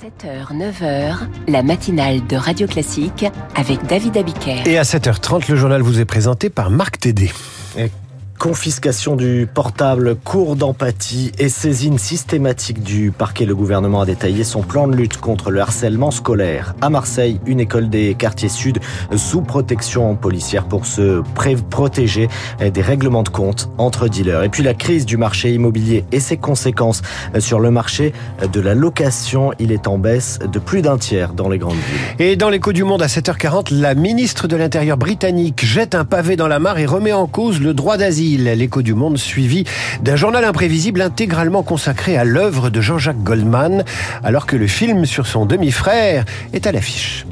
7h, 9h, la matinale de Radio Classique avec David Abiker. Et à 7h30, le journal vous est présenté par Marc Tédé. Confiscation du portable, cours d'empathie et saisine systématique du parquet. Le gouvernement a détaillé son plan de lutte contre le harcèlement scolaire. À Marseille, une école des quartiers sud sous protection policière pour se protéger des règlements de compte entre dealers. Et puis la crise du marché immobilier et ses conséquences sur le marché de la location. Il est en baisse de plus d'un tiers dans les grandes villes. Et dans l'écho du monde à 7h40, la ministre de l'Intérieur britannique jette un pavé dans la mare et remet en cause le droit d'asile l'écho du monde suivi d'un journal imprévisible intégralement consacré à l'œuvre de Jean-Jacques Goldman, alors que le film sur son demi-frère est à l'affiche.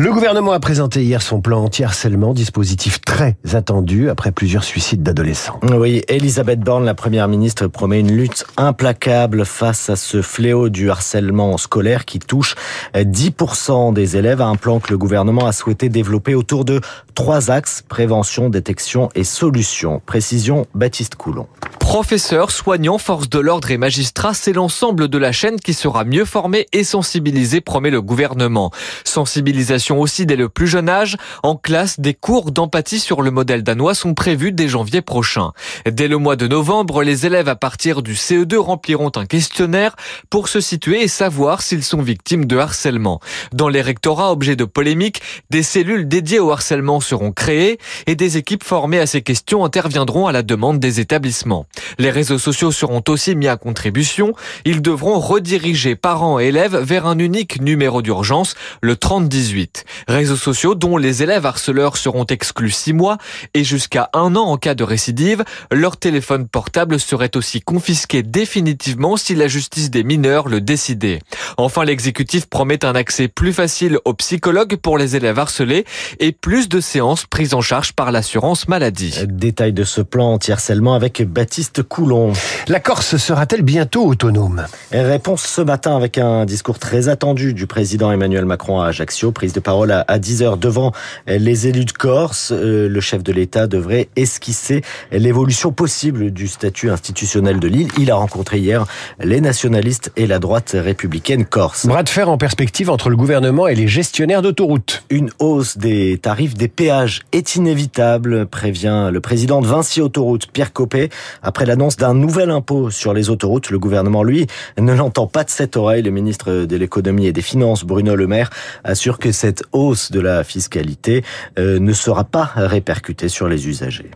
Le gouvernement a présenté hier son plan anti-harcèlement, dispositif très attendu après plusieurs suicides d'adolescents. Oui, Elisabeth Borne, la première ministre, promet une lutte implacable face à ce fléau du harcèlement scolaire qui touche 10% des élèves, un plan que le gouvernement a souhaité développer autour de trois axes, prévention, détection et solution. Précision, Baptiste Coulon. Professeurs, soignants, forces de l'ordre et magistrats, c'est l'ensemble de la chaîne qui sera mieux formée et sensibilisée, promet le gouvernement. Sensibilisation aussi dès le plus jeune âge. En classe, des cours d'empathie sur le modèle danois sont prévus dès janvier prochain. Dès le mois de novembre, les élèves à partir du CE2 rempliront un questionnaire pour se situer et savoir s'ils sont victimes de harcèlement. Dans les rectorats objets de polémique, des cellules dédiées au harcèlement seront créées et des équipes formées à ces questions interviendront à la demande des établissements. Les réseaux sociaux seront aussi mis à contribution. Ils devront rediriger parents et élèves vers un unique numéro d'urgence, le 3018. Réseaux sociaux dont les élèves harceleurs seront exclus six mois et jusqu'à un an en cas de récidive. Leur téléphone portable serait aussi confisqué définitivement si la justice des mineurs le décidait. Enfin, l'exécutif promet un accès plus facile aux psychologues pour les élèves harcelés et plus de séances prises en charge par l'assurance maladie. Détail de ce plan anti-harcèlement avec Baptiste Coulon. La Corse sera-t-elle bientôt autonome? Réponse ce matin avec un discours très attendu du président Emmanuel Macron à Ajaccio. Prise de parole à 10h devant les élus de Corse. Euh, le chef de l'État devrait esquisser l'évolution possible du statut institutionnel de l'île. Il a rencontré hier les nationalistes et la droite républicaine corse. Bras de fer en perspective entre le gouvernement et les gestionnaires d'autoroutes. Une hausse des tarifs des péages est inévitable, prévient le président de Vinci Autoroute, Pierre Copé. Après l'annonce d'un nouvel impôt sur les autoroutes, le gouvernement, lui, ne l'entend pas de cette oreille. Le ministre de l'économie et des finances, Bruno Le Maire, assure que cette hausse de la fiscalité euh, ne sera pas répercutée sur les usagers.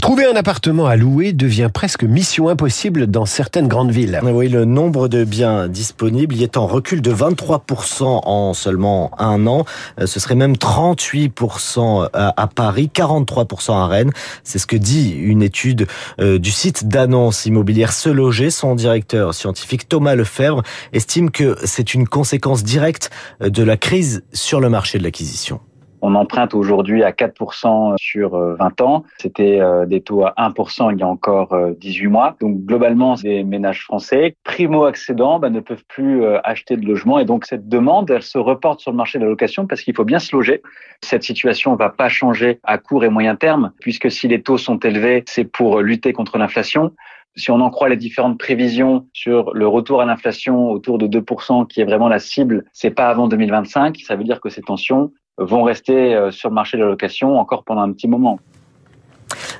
Trouver un appartement à louer devient presque mission impossible dans certaines grandes villes. Oui, le nombre de biens disponibles y est en recul de 23% en seulement un an. Euh, ce serait même 38% à Paris, 43% à Rennes. C'est ce que dit une étude euh, du site d'annonce immobilière Se Loger. Son directeur scientifique Thomas Lefebvre estime que c'est une conséquence directe de la crise sur le marché de l'acquisition. On emprunte aujourd'hui à 4% sur 20 euh, ans. C'était euh, des taux à 1% il y a encore 18 mois. Donc globalement, les ménages français primo-accédants bah, ne peuvent plus acheter de logement et donc cette demande, elle se reporte sur le marché de la location parce qu'il faut bien se loger. Cette situation ne va pas changer à court et moyen terme puisque si les taux sont élevés, c'est pour lutter contre l'inflation si on en croit les différentes prévisions sur le retour à l'inflation autour de 2%, qui est vraiment la cible, c'est pas avant 2025. Ça veut dire que ces tensions vont rester euh, sur le marché de la location encore pendant un petit moment.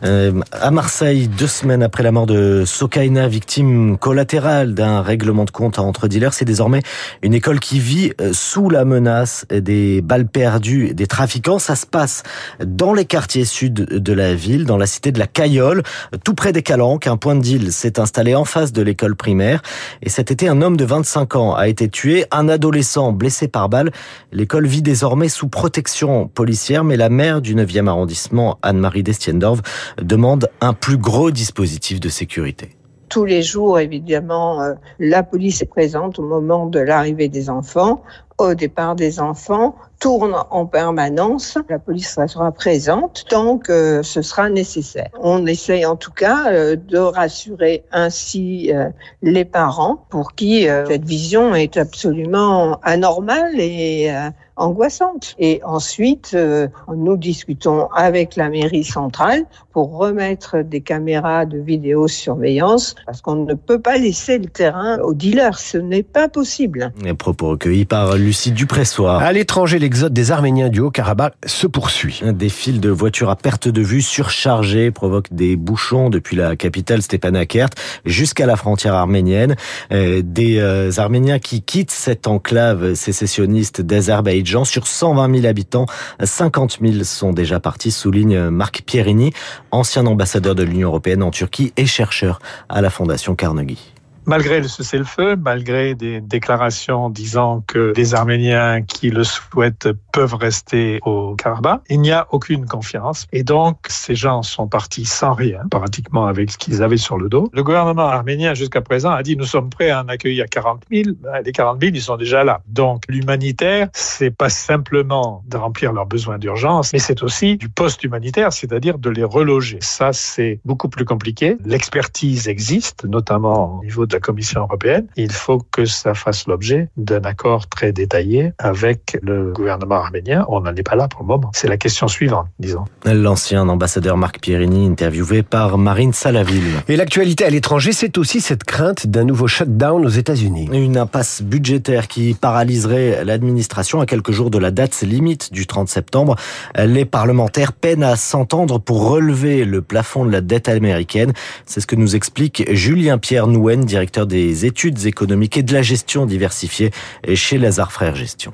Euh, à Marseille, deux semaines après la mort de Sokaina, victime collatérale d'un règlement de compte entre dealers, c'est désormais une école qui vit euh, sous la menace des balles perdues des trafiquants. Ça se passe dans les quartiers sud de la ville, dans la cité de la Cayolle, tout près des Calanques. Un point de deal s'est installé en face de l'école primaire. Et cet été, un homme de 25 ans a été tué, un adolescent blessé par balle. L'école vit désormais sous protection policière, mais la maire du 9e arrondissement, Anne-Marie Destiendorf, demande un plus gros dispositif de sécurité tous les jours, évidemment, euh, la police est présente au moment de l'arrivée des enfants, au départ des enfants, tourne en permanence. La police sera présente tant que ce sera nécessaire. On essaye en tout cas euh, de rassurer ainsi euh, les parents pour qui cette vision est absolument anormale et angoissante. Et ensuite, euh, nous discutons avec la mairie centrale pour remettre des caméras de vidéosurveillance parce qu'on ne peut pas laisser le terrain aux dealers. Ce n'est pas possible. Les propos recueillis par Lucie Dupressoir. À l'étranger, l'exode des Arméniens du Haut-Karabakh se poursuit. Des fils de voitures à perte de vue surchargés provoquent des bouchons depuis la capitale Stepanakert jusqu'à la frontière arménienne. Euh, des euh, Arméniens qui quittent cette enclave sécessionniste d'Azerbaïdjan sur 120 000 habitants. 50 000 sont déjà partis, souligne Marc Pierini, ancien ambassadeur de l'Union européenne en Turquie et chercheur à la Fondation Carnegie. Malgré le cessez-le-feu, malgré des déclarations disant que les Arméniens qui le souhaitent peuvent rester au Karabakh, il n'y a aucune confiance. Et donc, ces gens sont partis sans rien, pratiquement avec ce qu'ils avaient sur le dos. Le gouvernement arménien, jusqu'à présent, a dit nous sommes prêts à en accueillir 40 000. Ben, les 40 000, ils sont déjà là. Donc, l'humanitaire, c'est pas simplement de remplir leurs besoins d'urgence, mais c'est aussi du post-humanitaire, c'est-à-dire de les reloger. Ça, c'est beaucoup plus compliqué. L'expertise existe, notamment au niveau la Commission européenne, il faut que ça fasse l'objet d'un accord très détaillé avec le gouvernement arménien. On n'en est pas là pour le moment. C'est la question suivante, disons. L'ancien ambassadeur Marc Pierini, interviewé par Marine Salaville. Et l'actualité à l'étranger, c'est aussi cette crainte d'un nouveau shutdown aux États-Unis. Une impasse budgétaire qui paralyserait l'administration à quelques jours de la date limite du 30 septembre. Les parlementaires peinent à s'entendre pour relever le plafond de la dette américaine. C'est ce que nous explique Julien Pierre Nouen, directeur directeur des études économiques et de la gestion diversifiée chez Lazare Frères Gestion.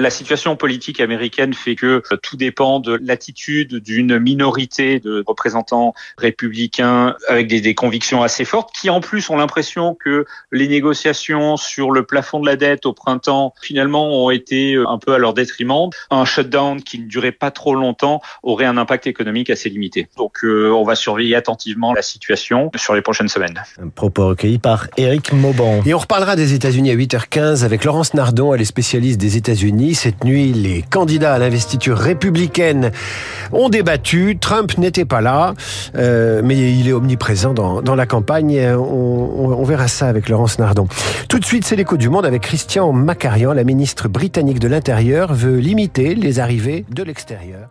La situation politique américaine fait que euh, tout dépend de l'attitude d'une minorité de représentants républicains avec des, des, convictions assez fortes, qui en plus ont l'impression que les négociations sur le plafond de la dette au printemps finalement ont été euh, un peu à leur détriment. Un shutdown qui ne durait pas trop longtemps aurait un impact économique assez limité. Donc euh, on va surveiller attentivement la situation sur les prochaines semaines. Un propos recueilli par Eric Mauban. Et on reparlera des États-Unis à 8h15 avec Laurence Nardon, elle est spécialiste des États-Unis. Cette nuit, les candidats à l'investiture républicaine ont débattu. Trump n'était pas là, euh, mais il est omniprésent dans, la campagne. On, on, verra ça avec Laurence Nardon. Tout de suite, c'est l'écho du monde avec Christian Macarian, la ministre britannique de l'Intérieur, veut limiter les arrivées de l'extérieur.